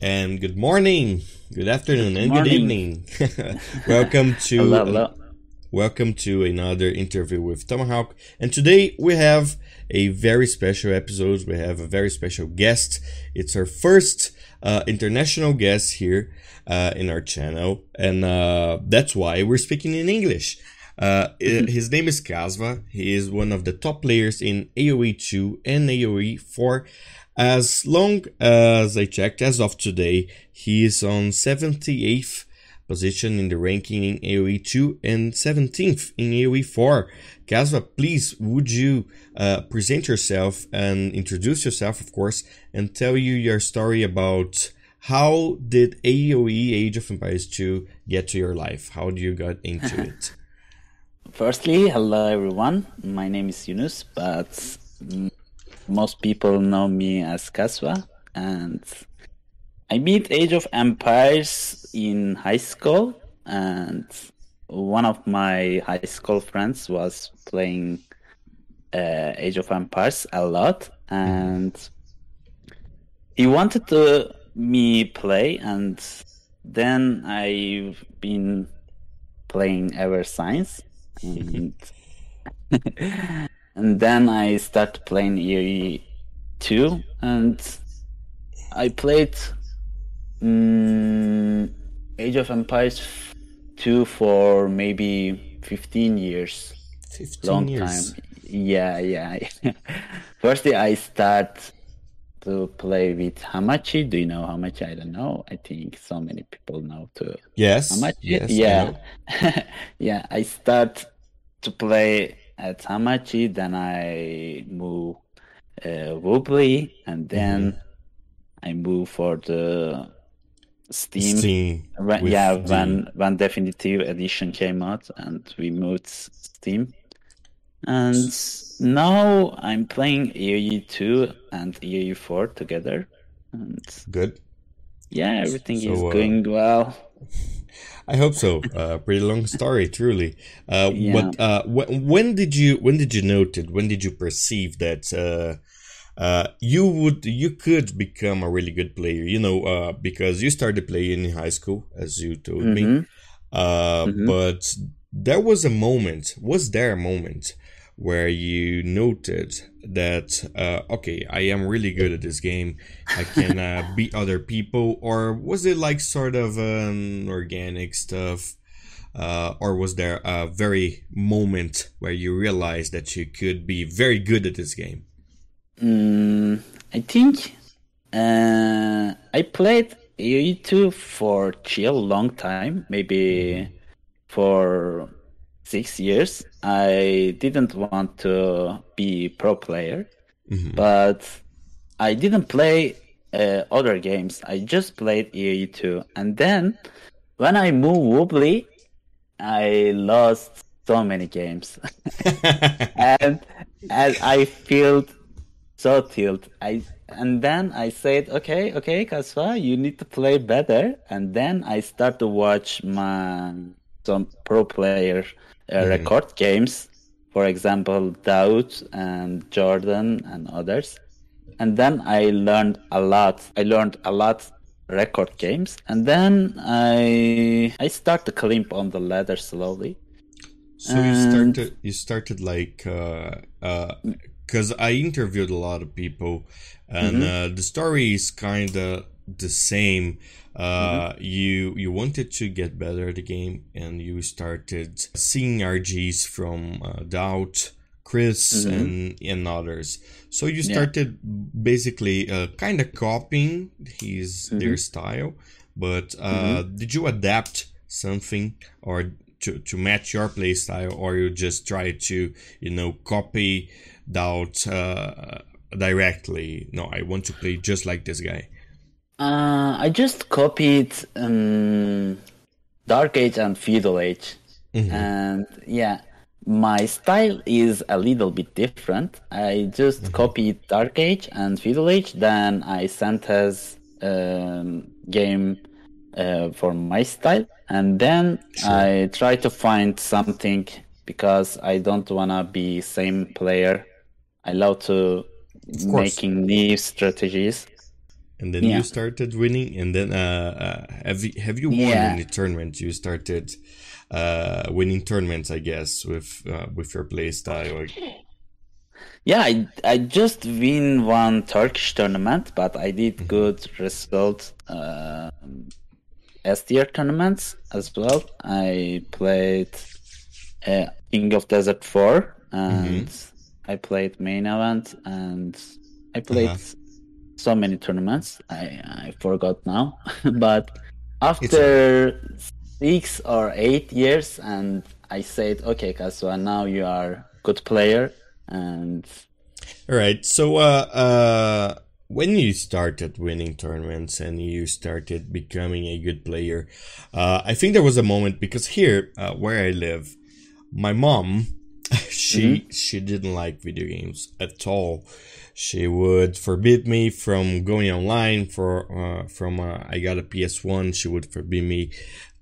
and good morning, good afternoon, and good evening. welcome to hello, hello. welcome to another interview with Tomahawk. And today we have a very special episode. We have a very special guest. It's our first uh, international guest here uh, in our channel, and uh, that's why we're speaking in English. Uh, his name is Kasva. He is one of the top players in AoE 2 and AoE 4. As long as I checked, as of today, he is on 78th position in the ranking in AoE 2 and 17th in AoE 4. Kasva, please, would you uh, present yourself and introduce yourself, of course, and tell you your story about how did AoE Age of Empires 2 get to your life? How do you got into it? Firstly, hello everyone. My name is Yunus, but most people know me as Kasva, and I beat Age of Empires in high school, and one of my high school friends was playing uh, Age of Empires a lot, and he wanted to me play, and then I've been playing ever since. And, and then I started playing AoE 2, and I played um, Age of Empires 2 for maybe 15 years. 15 Long years. time. Yeah, yeah. Firstly, I start to play with Hamachi. Do you know Hamachi? I don't know. I think so many people know too. Yes. Hamachi? yes I yeah. know. yeah, I start to play at Hamachi, then I move uh, Voobly, and then I move for the Steam. Steam. When, yeah, the- when when definitive edition came out, and we moved Steam, and now I'm playing AoE two and AoE four together, and Good. yeah, everything So, is uh, going well. I hope so. Uh, pretty long story, truly. Uh, Yeah. But uh, wh- when did you when did you note it? When did you perceive that uh, uh, you would you could become a really good player? You know, uh, because you started playing in high school, as you told me. Mhm. Uh, Mhm. But there was a moment. Was there a moment where you noted that uh, okay, I am really good at this game. I can uh, beat other people, or was it like sort of an organic stuff? Uh, or was there a very moment where you realized that you could be very good at this game? Mm, I think uh, I played AoE 2 for chill long time, maybe for six years. I didn't want to be pro player, Mhm. but I didn't play uh, other games. I just played AoE 2, and then when I moved Voobly, I lost so many games. and and I feel so tilt. I and then I said, okay, okay, Kasva, you need to play better. And then I start to watch my some pro player uh, record games, for example, DauT and Jordan and others. And then I learned a lot. I learned a lot record games, and then I I start to climb on the ladder slowly. So you started you started like uh uh because I interviewed a lot of people and uh, the story is kind of the same. Uh, you you wanted to get better at the game and you started seeing RGs from uh, DauT, Chris, and and others. So you started basically uh, kind of copying his their style, but uh, did you adapt something or to, to match your play style, or you just try to you know copy DauT uh, directly? No, I want to play just like this guy. Uh, I just copied um, Dark Age and Feudal Age, and yeah, my style is a little bit different. I just copied Dark Age and Feudal Age, then I sent as um, game uh, for my style, and then I try to find something because I don't wanna be same player. I love to making new strategies. And then Yeah. you started winning, and then uh, uh, have you have you won Yeah. any tournaments? You started uh, winning tournaments, I guess, with uh, with your play style. Like, Yeah, I, I just win one Turkish tournament, but I did good result uh, S tier tournaments as well. I played uh, King of Desert 4 and I played main event and I played Uh-huh. So many tournaments. I, I forgot now, but after six or eight years and I said, okay, Kasva, now you are good player and all right, so uh, uh, when you started winning tournaments and you started becoming a good player, uh, I think there was a moment because here uh, where I live, my mom, she she didn't like video games at all. She would forbid me from going online for uh, from uh, I got a PS One. She would forbid me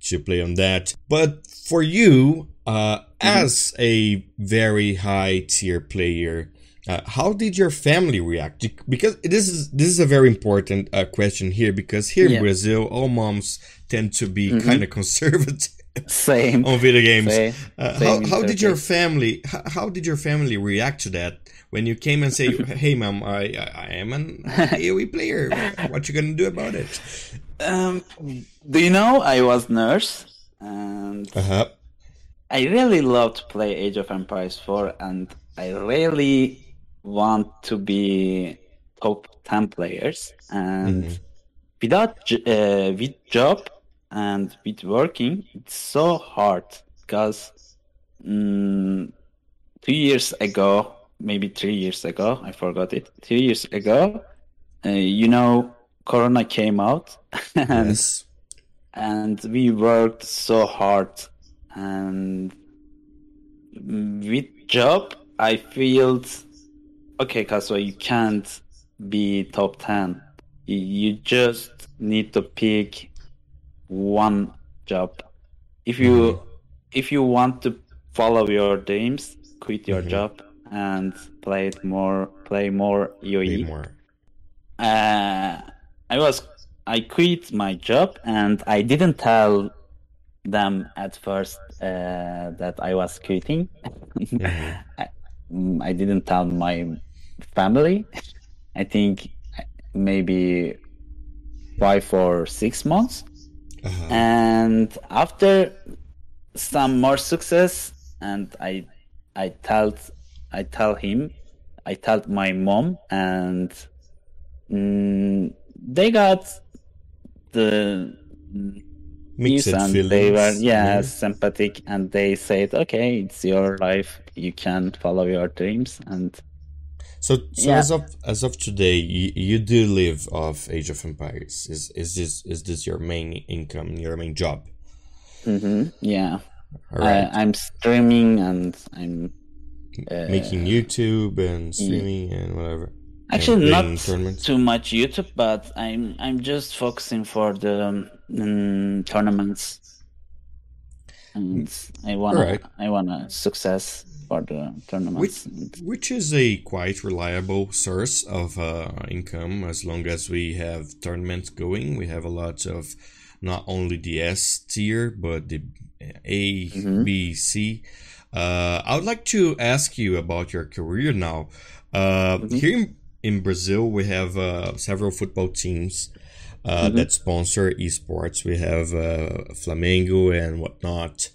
to play on that. But for you, uh, as a very high tier player, uh, how did your family react? Because this is this is a very important uh, question here. Because here in Brazil, all moms tend to be kind of conservative same. on video games. Same- Uh, same how how did your family how, did your family react to that when you came and say, "Hey, mom, I I, am an AOE player. What you gonna do about it?" Um, do you know I was nurse and Uh huh. I really love to play Age of Empires 4 and I really want to be top 10 players and without uh, with job and with working it's so hard because mm, two years ago maybe three years ago I forgot it two years ago uh, you know Corona came out and Yes. and we worked so hard and with job i feel okay Kasva, you can't be top 10 you, you just need to pick one job if you if you want to follow your dreams quit your job and play it more play more E. Way more. uh, I was I quit my job and I didn't tell them at first uh, that I was quitting. I, mm, I didn't tell my family. I think maybe five or six months. Uh-huh. And after some more success, and I I told I tell him, I told my mom, and mm, they got the Mixed news and feelings. they were yeah, yeah. sympathetic, and they said, okay, it's your life, you can follow your dreams, and So, so Yeah. as of as of today, you, you do live off Age of Empires. Is is this is this your main income, your main job? mhm, yeah, All right. I, I'm streaming and I'm uh, Making YouTube and streaming and whatever. Actually, and not too much YouTube, but I'm I'm just focusing for the um, tournaments, and I wanna Alright. I wanna success for the tournaments. Which, which is a quite reliable source of uh, income as long as we have tournaments going. We have a lot of not only the S tier but the A, B, C. Uh, I would like to ask you about your career now. Uh, Here in, in Brazil, we have uh, several football teams uh, that sponsor esports. We have uh, Flamengo and whatnot.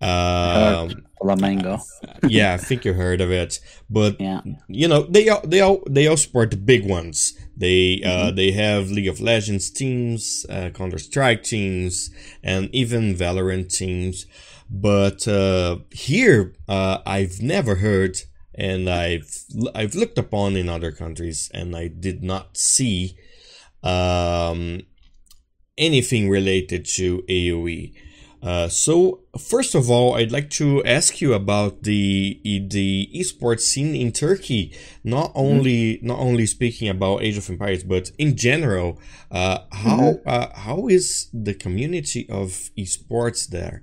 Um, Flamengo. yeah, I think you heard of it. But Yeah. you know, they all they all they all support the big ones. They uh they have League of Legends teams, uh, Counter Strike teams, and even Valorant teams. But uh here uh I've never heard and I've I've looked upon in other countries and I did not see um anything related to AoE. Uh, so first of all, I'd like to ask you about the the esports scene in Turkey. Not only not only speaking about Age of Empires, but in general, uh, how uh, how is the community of esports there?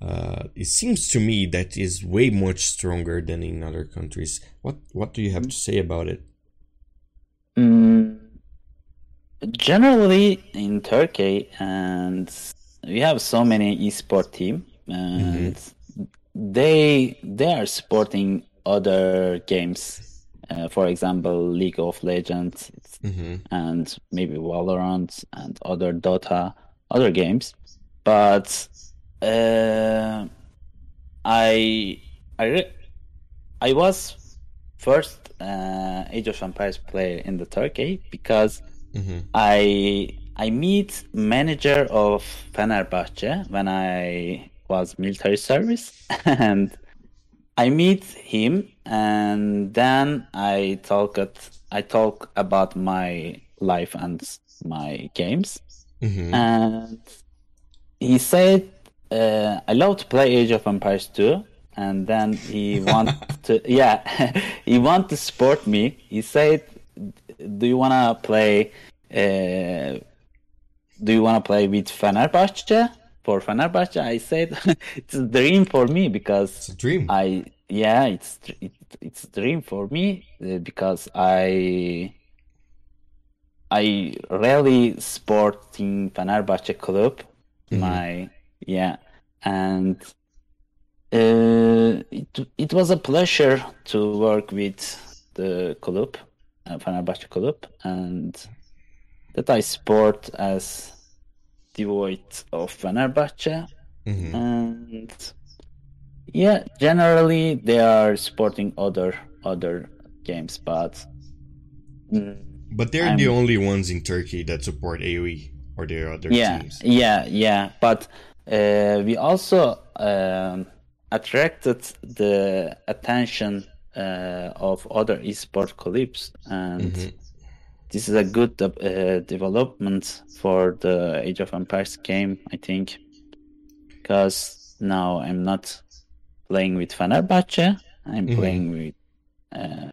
Uh, it seems to me that is way much stronger than in other countries. What what do you have to say about it? Mm, generally in Turkey, and we have so many esport team, and they they are supporting other games. Uh, for example, League of Legends and maybe Valorant and other Dota, other games. But uh, I I re- I was first uh, Age of Empires player in the Turkey because I I meet manager of Fenerbahce when I was military service and I meet him and then I talk at I talk about my life and my games. And he said uh, I love to play Age of Empires 2 and then he want to yeah he want to support me. He said do you want to play uh, do you want to play with Fenerbahce for Fenerbahce I said it's a dream for me because It's a dream. I yeah, it's it, it's a dream for me uh, because I I really sporting Fenerbahce club. My yeah, and uh, it it was a pleasure to work with the club, uh, Fenerbahce club, and that I sport as devoid of Fenerbahce and yeah, generally they are supporting other other games, but mm, But they're the only ones in Turkey that support AoE or their other yeah, teams. yeah, yeah. But uh, we also um, attracted the attention uh, of other esports clubs, and this is a good uh, development for the Age of Empires game, I think, because now I'm not playing with Fenerbahce. I'm playing with uh,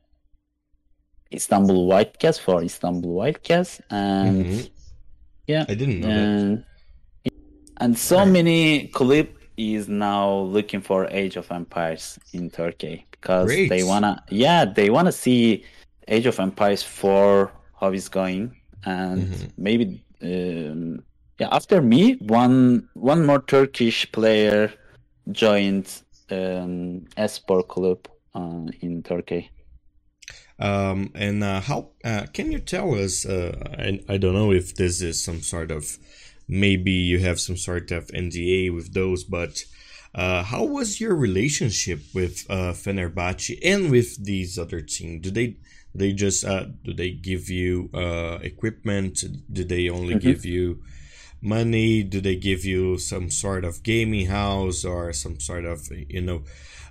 Istanbul Wildcats for Istanbul Wildcats, and yeah, I didn't know that. and and so many club is now looking for Age of Empires in Turkey because Great. they wanna yeah they wanna see Age of Empires 4 how it's going and Mm-hmm. maybe um, yeah after me one one more Turkish player joined um, Espor club uh, in Turkey. Um, and uh, how uh, can you tell us? Uh, and I don't know if this is some sort of maybe you have some sort of NDA with those, but uh, how was your relationship with uh, Fenerbahce and with these other teams? Do they they just uh, do they give you uh, equipment? Do they only give you money? Do they give you some sort of gaming house or some sort of you know?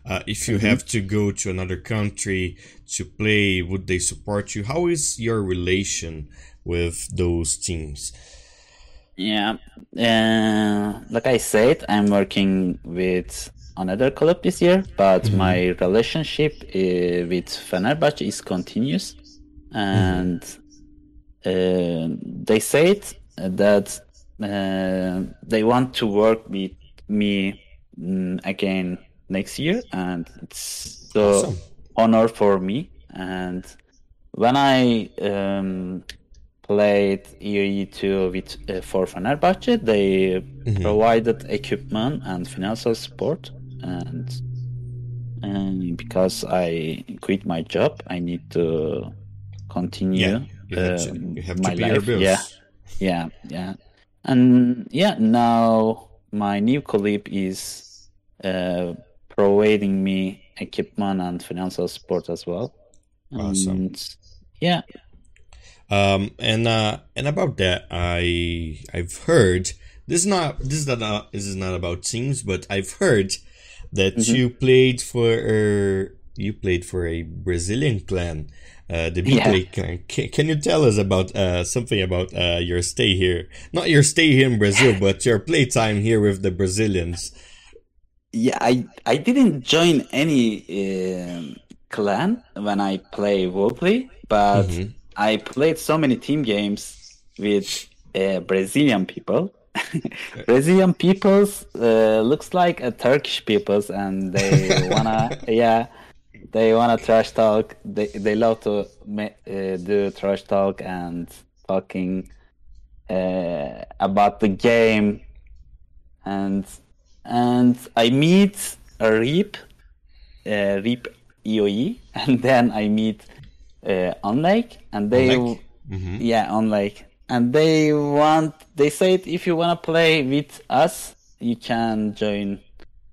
Uh, if you have to go to another country to play, would they support you? How is your relation with those teams? Yeah, uh, like I said, I'm working with another club this year, but my relationship uh, with Fenerbahce is continuous, and uh, they said that uh, they want to work with me mm, again next year, and it's so Awesome. honor for me. And when I um, played EOE2 with uh, for Fenerbahce, they provided equipment and financial support, and and because I quit my job, I need to continue Yeah, you have to- you have to my life. bills. Yeah, yeah, yeah, and yeah. Now my new colleague is uh, providing me equipment and financial support as well. Awesome. And, yeah, Um, and uh, and about that, I I've heard this is not this is not uh, this is not about teams, but I've heard that you played for uh, you played for a Brazilian clan, uh, the Yeah. Clan. Can, can you tell us about uh, something about uh, your stay here? Not your stay here in Brazil, but your playtime here with the Brazilians. yeah. I I didn't join any um, clan when I play Warplay, but I played so many team games with uh, Brazilian people. Brazilian peoples uh, looks like a Turkish peoples, and they wanna yeah, they wanna trash talk. They they love to uh, do trash talk and talking uh, about the game, and and I meet a Reap, uh, Reap EOE, and then I meet uh, Unlake, and they Unlake? Mm-hmm. yeah Unlake, and they want they said if you wanna play with us, you can join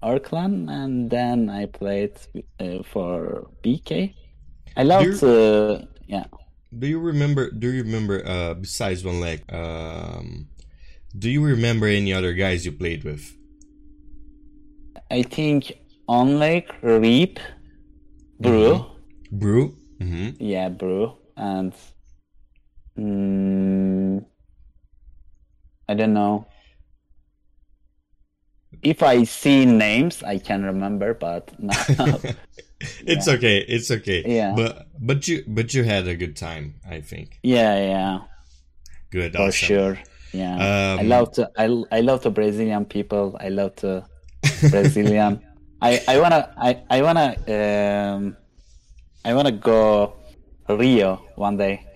our clan, and then I played uh, for BK. I love to yeah. Do you remember? Do you remember? Uh, besides one leg, um, do you remember any other guys you played with? I think Unlake, Reap, Brew. Brew. Mm-hmm. Yeah, Brew, and mm, I don't know. If I see names, I can remember, but no. it's okay. It's okay. Yeah. But but you but you had a good time. I think. yeah, yeah, Good. for awesome. sure. Yeah, I Um, love to. I I love the Brazilian people. I love to Brazilian. I I wanna I I wanna um I wanna go Rio one day.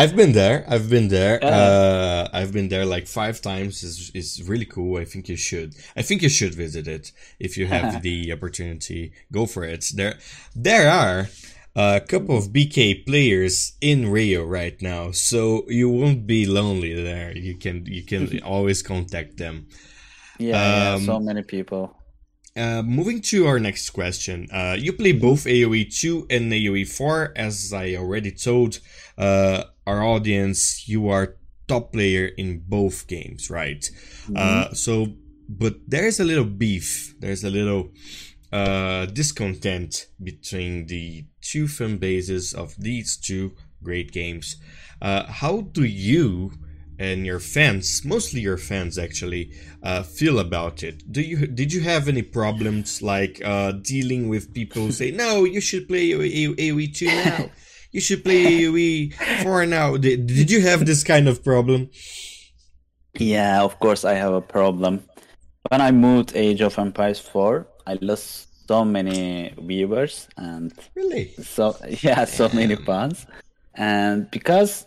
I've been there. I've been there. Uh, I've been there like five times. It's, it's really cool. I think you should. I think you should visit it if you have the opportunity. Go for it. There, there are a couple of BK players in Rio right now, so you won't be lonely there. You can you can always contact them. Yeah, Um, yeah, so many people. Uh, moving to our next question. Uh, you play both AoE 2 and AoE 4. As I already told uh, our audience, you are top player in both games, right? Uh, so, but there's a little beef. There's a little uh, discontent between the two fan bases of these two great games. Uh, how do you and your fans, mostly your fans actually, uh, feel about it? Do you did you have any problems like uh, dealing with people who say no, you should play AoE, AoE two now, you should play AoE for now? Did, did you have this kind of problem? Yeah, of course I have a problem. When I moved Age of Empires 4, I lost so many viewers and Really? so yeah, so many fans. And because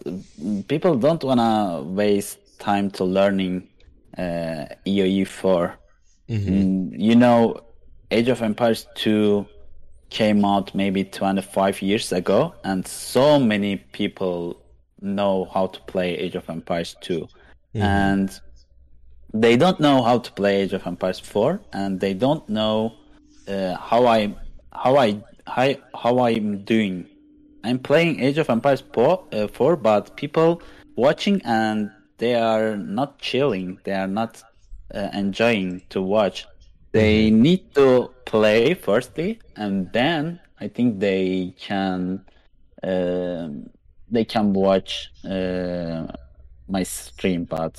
people don't wanna waste time to learning uh, EOE 4. Mm, You know, Age of Empires 2 came out maybe 25 years ago, and so many people know how to play Age of Empires 2. And they don't know how to play Age of Empires 4, and they don't know uh, how I how I how, how I'm doing. I'm playing Age of Empires 4, uh, 4, but people watching and they are not chilling. They are not uh, enjoying to watch. They need to play firstly, and then I think they can um they can watch uh, my stream. But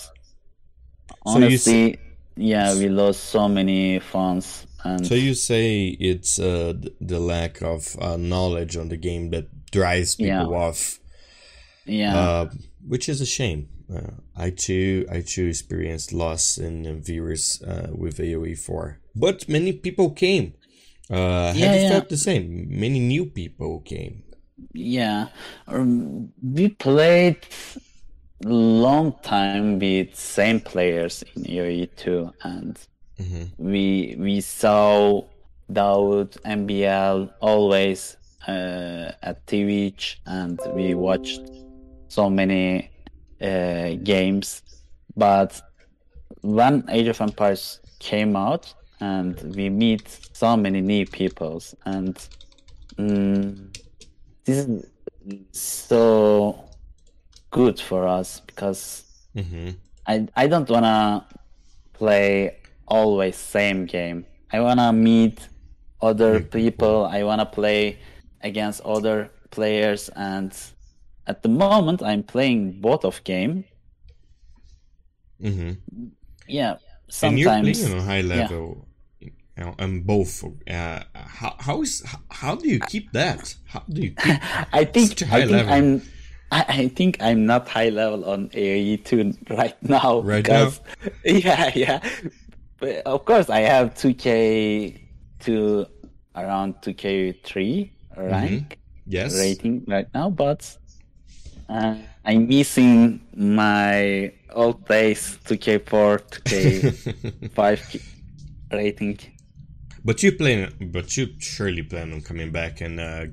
So you s- honestly, yeah, we lost so many fans. And So you say it's uh, the lack of uh, knowledge on the game that drives people Yeah. off. yeah, uh, which is a shame. Uh, I too, I too experienced loss in viewers uh, with AOE four, but many people came. Uh, have Yeah, you yeah. felt the same? Many new people came. Yeah, um, we played long time with same players in EOE too, and we we saw DauT MBL always uh, at Twitch, and we watched so many uh, games. But when Age of Empires came out, and we meet so many new peoples, and mm, this is so good for us because hmm I I don't wanna play always same game. I wanna meet other people. I wanna play against other players, and at the moment I'm playing both of game. Mm-hmm. Yeah, And you're playing on a high level. You know, and both. Uh, how, how is how do you keep that? How do you keep? I think Such a high I think level. I'm I, I think I'm not high level on AOE two right now. Right because, Yeah, yeah. But of course I have two K to around two K three rank Yes. rating right now, but Uh, I'm missing my old days 2K4, 2K5 rating. But you plan, but you surely plan on coming back and uh,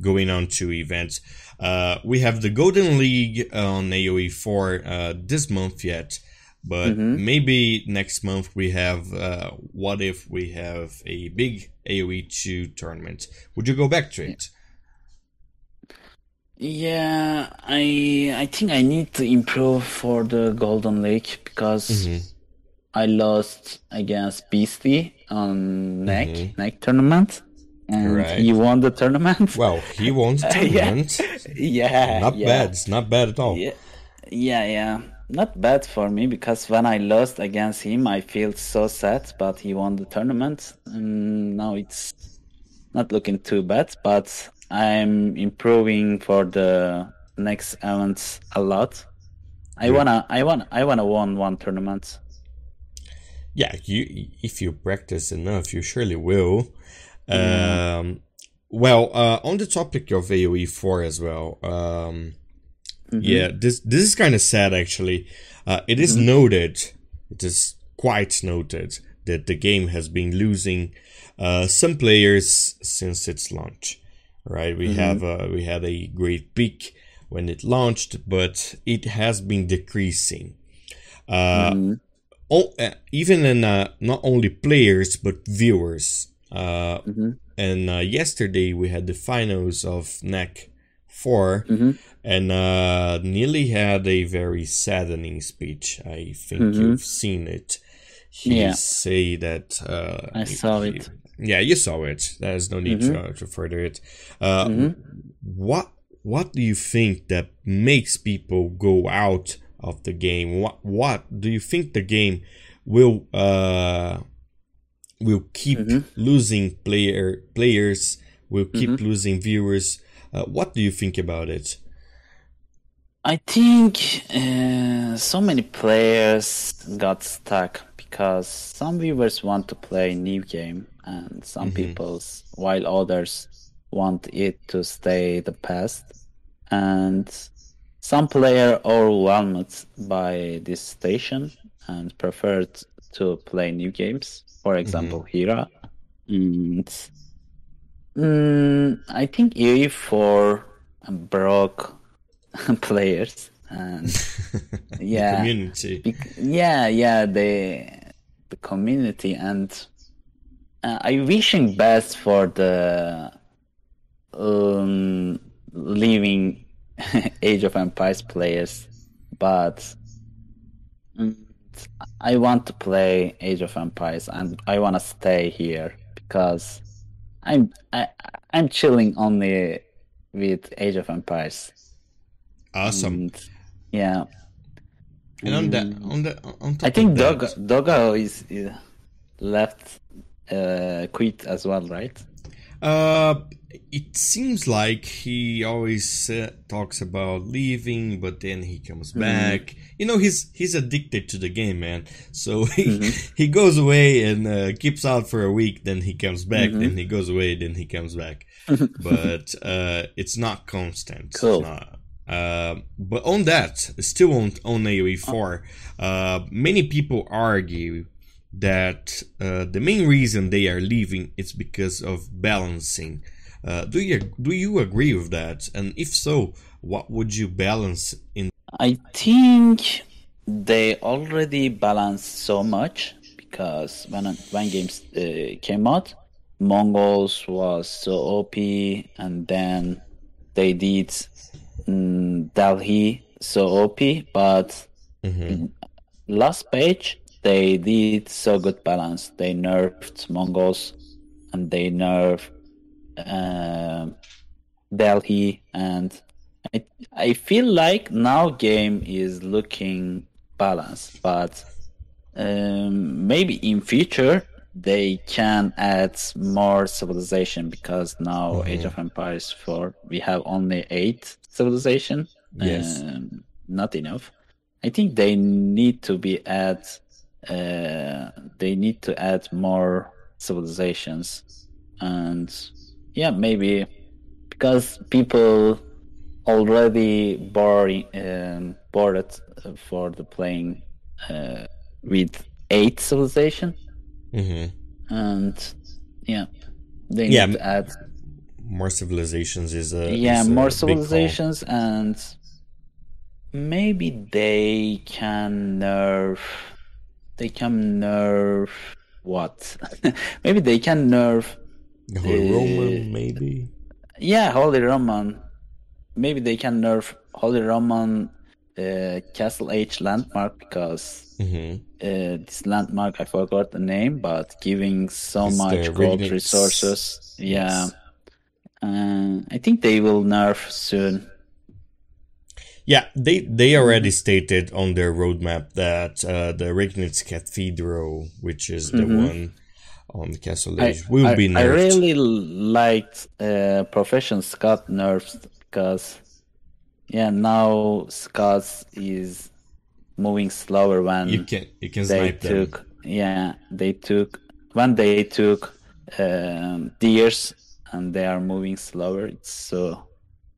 going on to events. Uh, we have the Golden League on AOE four uh, this month yet, but mm-hmm. maybe next month we have. Uh, what if we have a big AOE two tournament? Would you go back to it? Yeah, I I think I need to improve for the Golden League because mm-hmm. I lost against Beasty on neck mm-hmm. neck tournament, and right. he won the tournament. Well, he won the tournament. yeah, yeah, not yeah. bad. It's not bad at all. Yeah, yeah, yeah. Not bad for me because when I lost against him, I feel so sad. But he won the tournament, and now it's not looking too bad. But I'm improving for the next events a lot. I yeah. wanna, I wanna, I wanna win one tournament. Yeah, you if you practice enough, you surely will. Mm. Um, well, uh, on the topic of AOE four as well. Um, mm-hmm. Yeah, this this is kind of sad actually. Uh, it is mm-hmm. noted, it is quite noted that the game has been losing uh, some players since its launch right? We mm-hmm. have a, we had a great peak when it launched, but it has been decreasing. Uh, mm-hmm. o- uh, even in uh, not only players but viewers. Uh, mm-hmm. And uh, yesterday we had the finals of NAC 4 mm-hmm. and uh, Nili had a very saddening speech. I think mm-hmm. you've seen it. He yeah. say that I saw it yeah, you saw it. There's no need mm-hmm. to, uh, to, further it. Uh, mm-hmm. What What do you think that makes people go out of the game? What What do you think the game will uh, will keep mm-hmm. losing player players? Will keep mm-hmm. losing viewers? Uh, what do you think about it? I think uh, so many players got stuck because some viewers want to play new game and some mm-hmm. people's while others want it to stay the past and some player overwhelmed by this station and preferred to play new games for example mm-hmm. hira and mm, i think e4 broke players and yeah community yeah yeah the the community and uh, I wishing best for the um, leaving Age of Empires players, but mm, I want to play Age of Empires and I want to stay here because I'm I, I'm chilling only with Age of Empires. Awesome. And, yeah. And on that, on the, on top I think Doga, Doga is, is left uh, quit as well, right? Uh, it seems like he always uh, talks about leaving, but then he comes mm-hmm. back. You know, he's he's addicted to the game, man. So he mm-hmm. he goes away and uh, keeps out for a week, then he comes back, mm-hmm. then he goes away, then he comes back. but uh, it's not constant. Cool. Not, uh, but on that, still on on AOE four, uh, many people argue that uh, the main reason they are leaving is because of balancing. Uh, do you do you agree with that? And if so, what would you balance in? I think they already balanced so much because when when games uh, came out, Mongols was so OP, and then they did mm, Delhi so OP, but mm-hmm. last page they did so good balance. They nerfed Mongols and they nerfed uh, Delhi, and I I feel like now game is looking balanced, but um, maybe in future they can add more civilization because now mm-hmm. Age of Empires 4 we have only eight civilization. Yes, um, not enough. I think they need to be add uh, they need to add more civilizations and yeah maybe because people already boring, um, bored for the playing uh, with eight civilization, hmm and yeah, they Yeah, need to add More civilizations is a yeah is a more big civilizations and maybe they can nerf they can nerf what? Maybe they can nerf The Holy Uh, Roman, maybe. yeah holy roman. Maybe they can nerf holy roman uh, castle age landmark because hmm uh, this landmark i forgot the name but giving so It's much gold resources yeah Yes. uh, i think they will nerf soon Yeah, they they Mm-hmm. already stated on their roadmap that uh, the Regnitz Cathedral, which is the Mhm. one on the Castle I, Age, will I, be I really liked uh, Profession Scout nerfs because, yeah, now Scout is moving slower when you can you can they snipe them. took, yeah, they took when they took um, deers and they are moving slower. It's so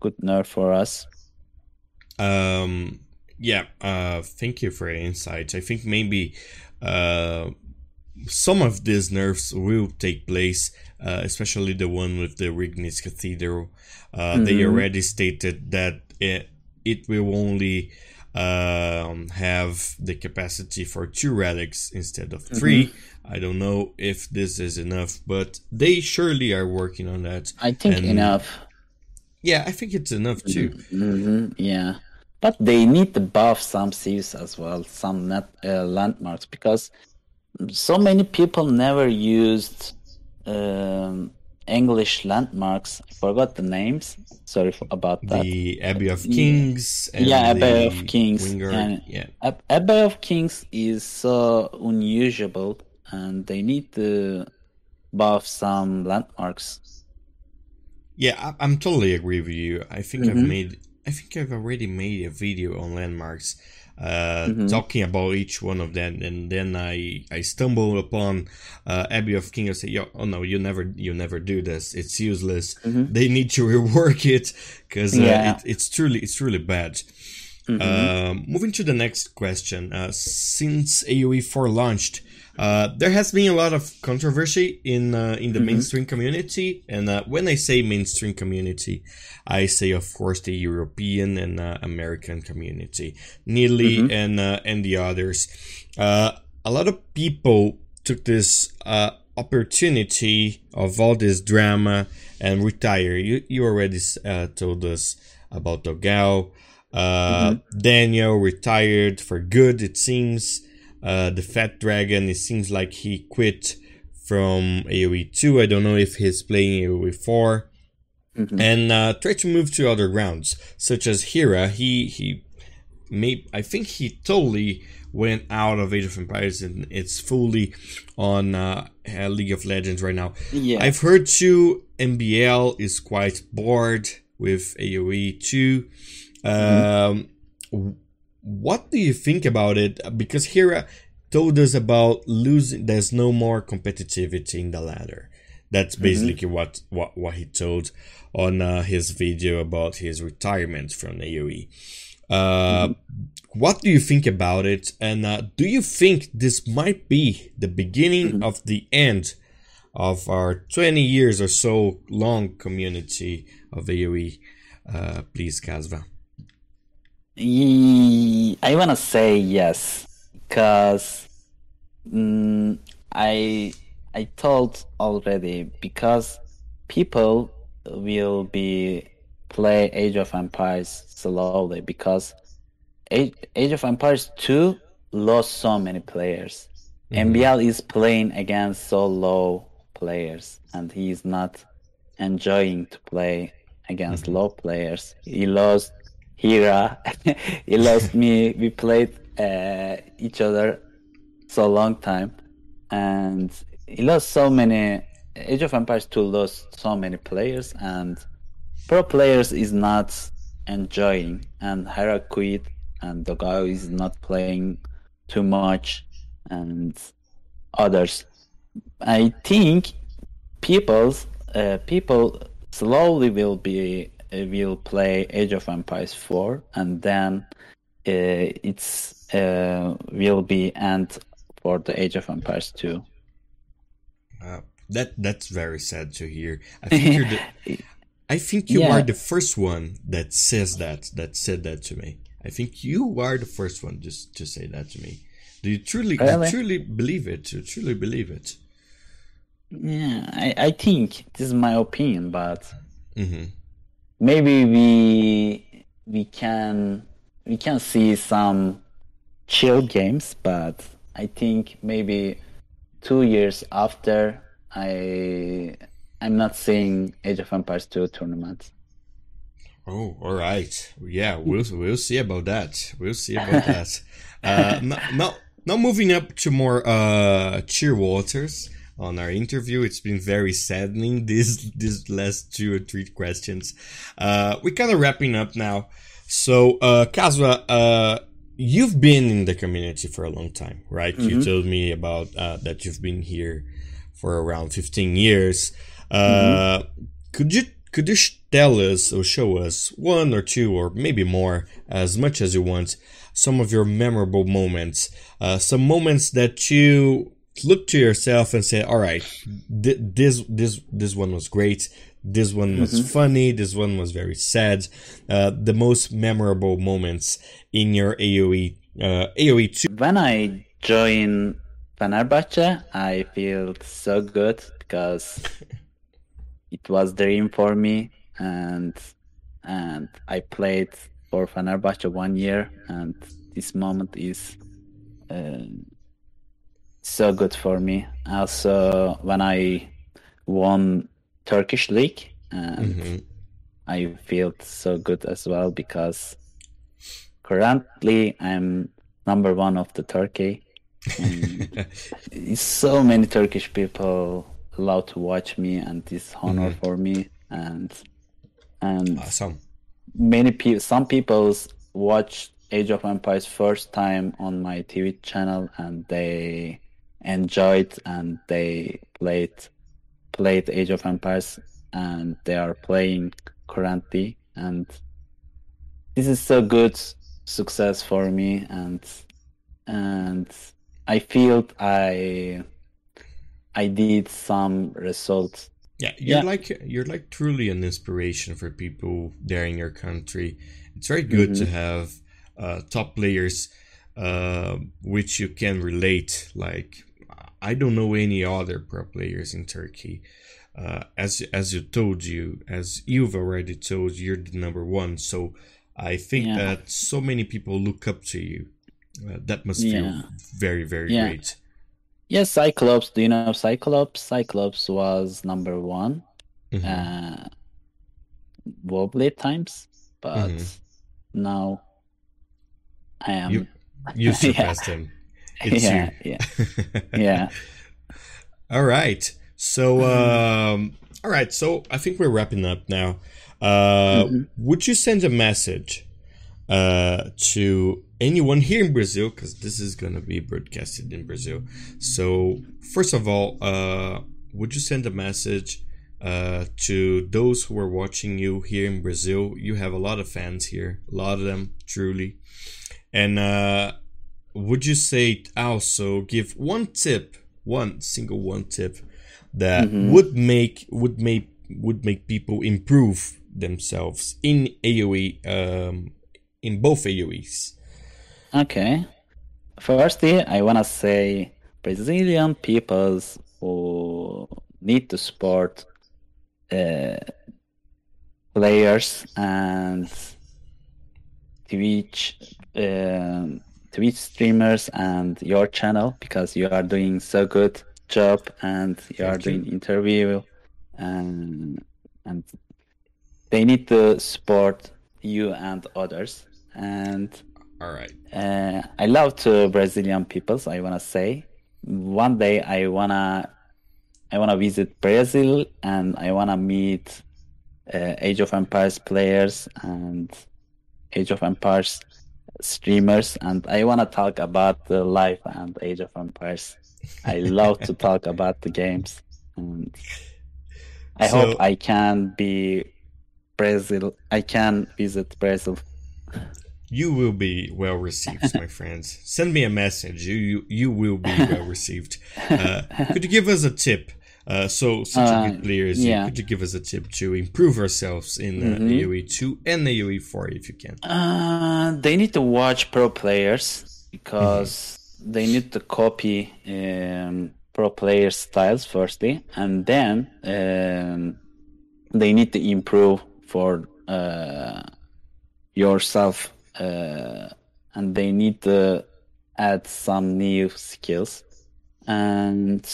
good nerve for us. Um, yeah. Uh, thank you for your insights. I think maybe uh, some of these nerfs will take place, uh, especially the one with the Regnitz Cathedral. Uh, They Mhm. already stated that it it will only have the capacity for two relics instead of 3 I don't know if this is enough, but they surely are working on that. I think And- enough. Yeah, I think it's enough too. hmm yeah, but they need to buff some sieves as well, some net uh, landmarks because so many people never used um, English landmarks. I forgot the names. Sorry for, about that. The Abbey of Kings. And Yeah, Abbey of Kings, Wynguard, and- yeah. Ab- Abbey of Kings is so unusual, and they need to buff some landmarks. Yeah, I, I'm totally agree with you. I think I've Mhm. made, I think I've already made a video on landmarks, uh, Mhm. talking about each one of them, and then I I stumbled upon uh, Abbey of King. I say, Yo, oh no, you never you never do this. It's useless. Mhm. They need to rework it because uh, Yeah. it, it's truly it's truly bad. Mhm. Um, moving to the next question. Uh, since AOE 4 launched, uh, there has been a lot of controversy in uh, in the Mhm. mainstream community. And uh, when I say mainstream community, I say, of course, the European and uh, American community, Nearly Mhm. and uh, and the others. Uh, a lot of people took this uh, opportunity of all this drama and retire. You you already uh, told us about Dogal. Uh, Daniel retired for good, it seems. Uh, the Fat Dragon, it seems like he quit from AoE 2. I don't know if he's playing AoE 4. Mhm. And uh, tried to move to other grounds, such as Hira. He, he made, I think he totally went out of Age of Empires and it's fully on uh, uh, League of Legends right now. Yeah. I've heard too, MBL is quite bored with AoE 2. Um, w- what do you think about it? Because Hira told us about losing, there's no more competitivity in the ladder. That's basically what, what, what he told on uh, his video about his retirement from AoE. Uh, What do you think about it? And uh, do you think this might be the beginning of the end of our 20 years or so long community of AoE? Uh, please, Kasva. I wanna say yes, cause mm, I I told already because people will be play Age of Empires slowly because Age, Age of Empires 2 lost so many players. MBL is playing against so low players and he is not enjoying to play against low players. He lost Hira, he lost me. We played uh, each other so long time, and he lost so many. Age of Empires 2 lost so many players, and pro players is not enjoying, and Hira quit, and Dogao is not playing too much, and others. I think people uh, people slowly will be will play Age of Empires 4, and then uh, it's uh, will be end for the Age of Empires 2. Uh, that that's very sad to hear. I think you're the, I think you Yeah. are the first one that says that that said that to me. I think you are the first one just to say that to me. Do you truly Really? you truly believe it? You truly believe it? Yeah, I, I think this is my opinion, but hmm maybe we we can we can see some chill games, but I think maybe two years after I I'm not seeing Age of Empires 2 tournament. Oh, all right. Yeah, we'll we'll see about that. We'll see about that. Uh, now, now, now moving up to more uh, cheer waters on our interview. It's been very saddening these these last two or three questions. Uh, we're kind of wrapping up now. So, uh, Kasva, uh, you've been in the community for a long time, right? You told me about uh, that you've been here for around 15 years. Uh, Could you could you tell us or show us one or two or maybe more, as much as you want, some of your memorable moments, uh, some moments that you look to yourself and say, "All right, th- this this this one was great." This one was funny. This one was very sad. Uh, the most memorable moments in your AOE uh, AOE two. When I joined Fenerbahce, I feel so good because it was dream for me, and and I played for Fenerbahce one year, and this moment is uh, so good for me. Also, when I won Turkish league, and Mhm. I feel so good as well because currently I'm number one of the Turkey. So many Turkish people allowed to watch me, and this honor for me. And and Awesome. many people, some people watch Age of Empires first time on my TV channel, and they enjoyed and they played played Age of Empires, and they are playing currently, and this is so good success for me, and and I feel I I did some results Yeah, you're Yeah. like you're like truly an inspiration for people there in your country. It's very good to have uh, top players uh, which you can relate. Like I don't know any other pro players in Turkey. Uh, as as you told you, as you've already told, you're the number one. So I think Yeah. that so many people look up to you. Uh, that must feel very very Yeah. great. Yes, Cyclops. Do you know Cyclops? Cyclops was number one. Mhm. Uh, Voobly times, but Mhm. now I am. You you Yeah. surpassed him. It's yeah, you. yeah, yeah. All right. So, um, all right. So I think we're wrapping up now. Uh, Would you send a message uh, to anyone here in Brazil? Because this is going to be broadcasted in Brazil. So, first of all, uh, would you send a message uh, to those who are watching you here in Brazil? You have a lot of fans here, a lot of them, truly. And uh, would you say also give one tip, one single one tip that would make would make would make people improve themselves in AOE, um, in both AOEs? Okay. Firstly, I wanna say Brazilian peoples who need to support uh, players and Twitch um Twitch streamers and your channel because you are doing so good job and you are Thank you. doing interview and and they need to support you and others and All right. uh, I love to Brazilian peoples. I wanna say, one day I wanna, I wanna visit Brazil and I wanna meet uh, Age of Empires players and Age of Empires streamers, and I wanna talk about the life and Age of Empires. I love to talk about the games, and I So- hope I can be Brazil. I can visit Brazil. You will be well received, my friends. Send me a message. You you, you will be well received. Uh, could you give us a tip? Uh, so such a Uh, good player yeah. you, could you give us a tip to improve ourselves in uh, Mhm. AOE two and AOE four if you can? Uh, they need to watch pro players because they need to copy um, pro player styles firstly, and then um, they need to improve for uh, yourself, uh, and they need to add some new skills. And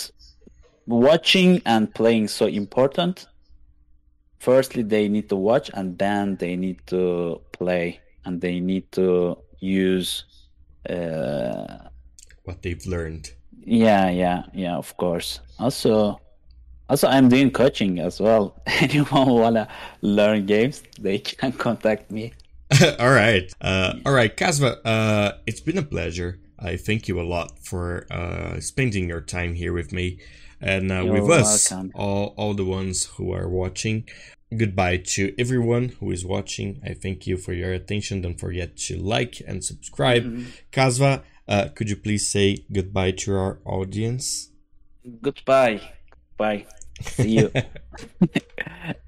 watching and playing so important firstly they need to watch and then they need to play and they need to use uh What they've learned. yeah yeah yeah of course also also i'm doing coaching as well anyone wanna learn games they can contact me all right. Uh, all right, Kasva, uh, it's been a pleasure. I thank you a lot for uh, spending your time here with me and uh, with us, welcome. all, all the ones who are watching. Goodbye to everyone who is watching. I thank you for your attention. Don't forget to like and subscribe. Mm-hmm. Kasva, uh, could you please say goodbye to our audience? goodbye bye see you